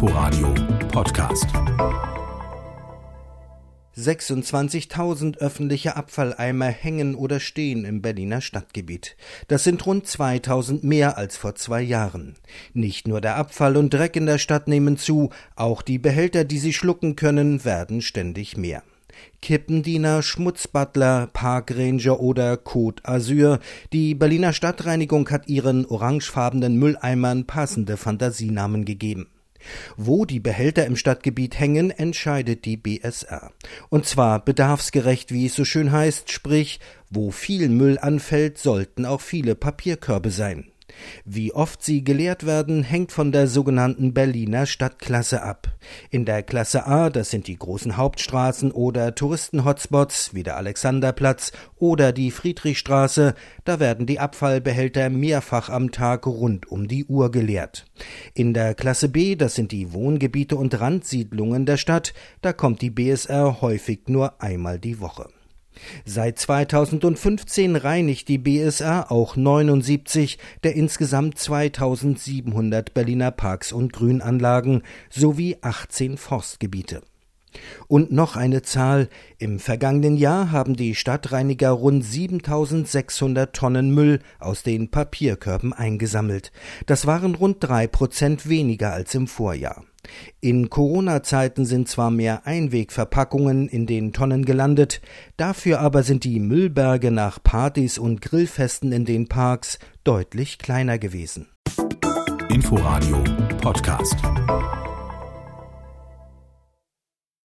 Inforadio Podcast. 26.000 öffentliche Abfalleimer hängen oder stehen im Berliner Stadtgebiet. Das sind rund 2000 mehr als vor zwei Jahren. Nicht nur der Abfall und Dreck in der Stadt nehmen zu, auch die Behälter, die sie schlucken können, werden ständig mehr. Kippendiener, Schmutzbutler, Parkranger oder Côte Azur. Die Berliner Stadtreinigung hat ihren orangefarbenen Mülleimern passende Fantasienamen gegeben. Wo die Behälter im Stadtgebiet hängen, entscheidet die BSR. Und zwar bedarfsgerecht, wie es so schön heißt, sprich, wo viel Müll anfällt, sollten auch viele Papierkörbe sein. Wie oft sie geleert werden, hängt von der sogenannten Berliner Stadtklasse ab. In der Klasse A, das sind die großen Hauptstraßen oder Touristenhotspots wie der Alexanderplatz oder die Friedrichstraße, da werden die Abfallbehälter mehrfach am Tag rund um die Uhr geleert. In der Klasse B, das sind die Wohngebiete und Randsiedlungen der Stadt, da kommt die BSR häufig nur einmal die Woche. Seit 2015 reinigt die BSR auch 79 der insgesamt 2700 Berliner Parks und Grünanlagen sowie 18 Forstgebiete. Und noch eine Zahl. Im vergangenen Jahr haben die Stadtreiniger rund 7600 Tonnen Müll aus den Papierkörben eingesammelt. Das waren rund drei Prozent weniger als im Vorjahr. In Corona-Zeiten sind zwar mehr Einwegverpackungen in den Tonnen gelandet, dafür aber sind die Müllberge nach Partys und Grillfesten in den Parks deutlich kleiner gewesen. Inforadio Podcast.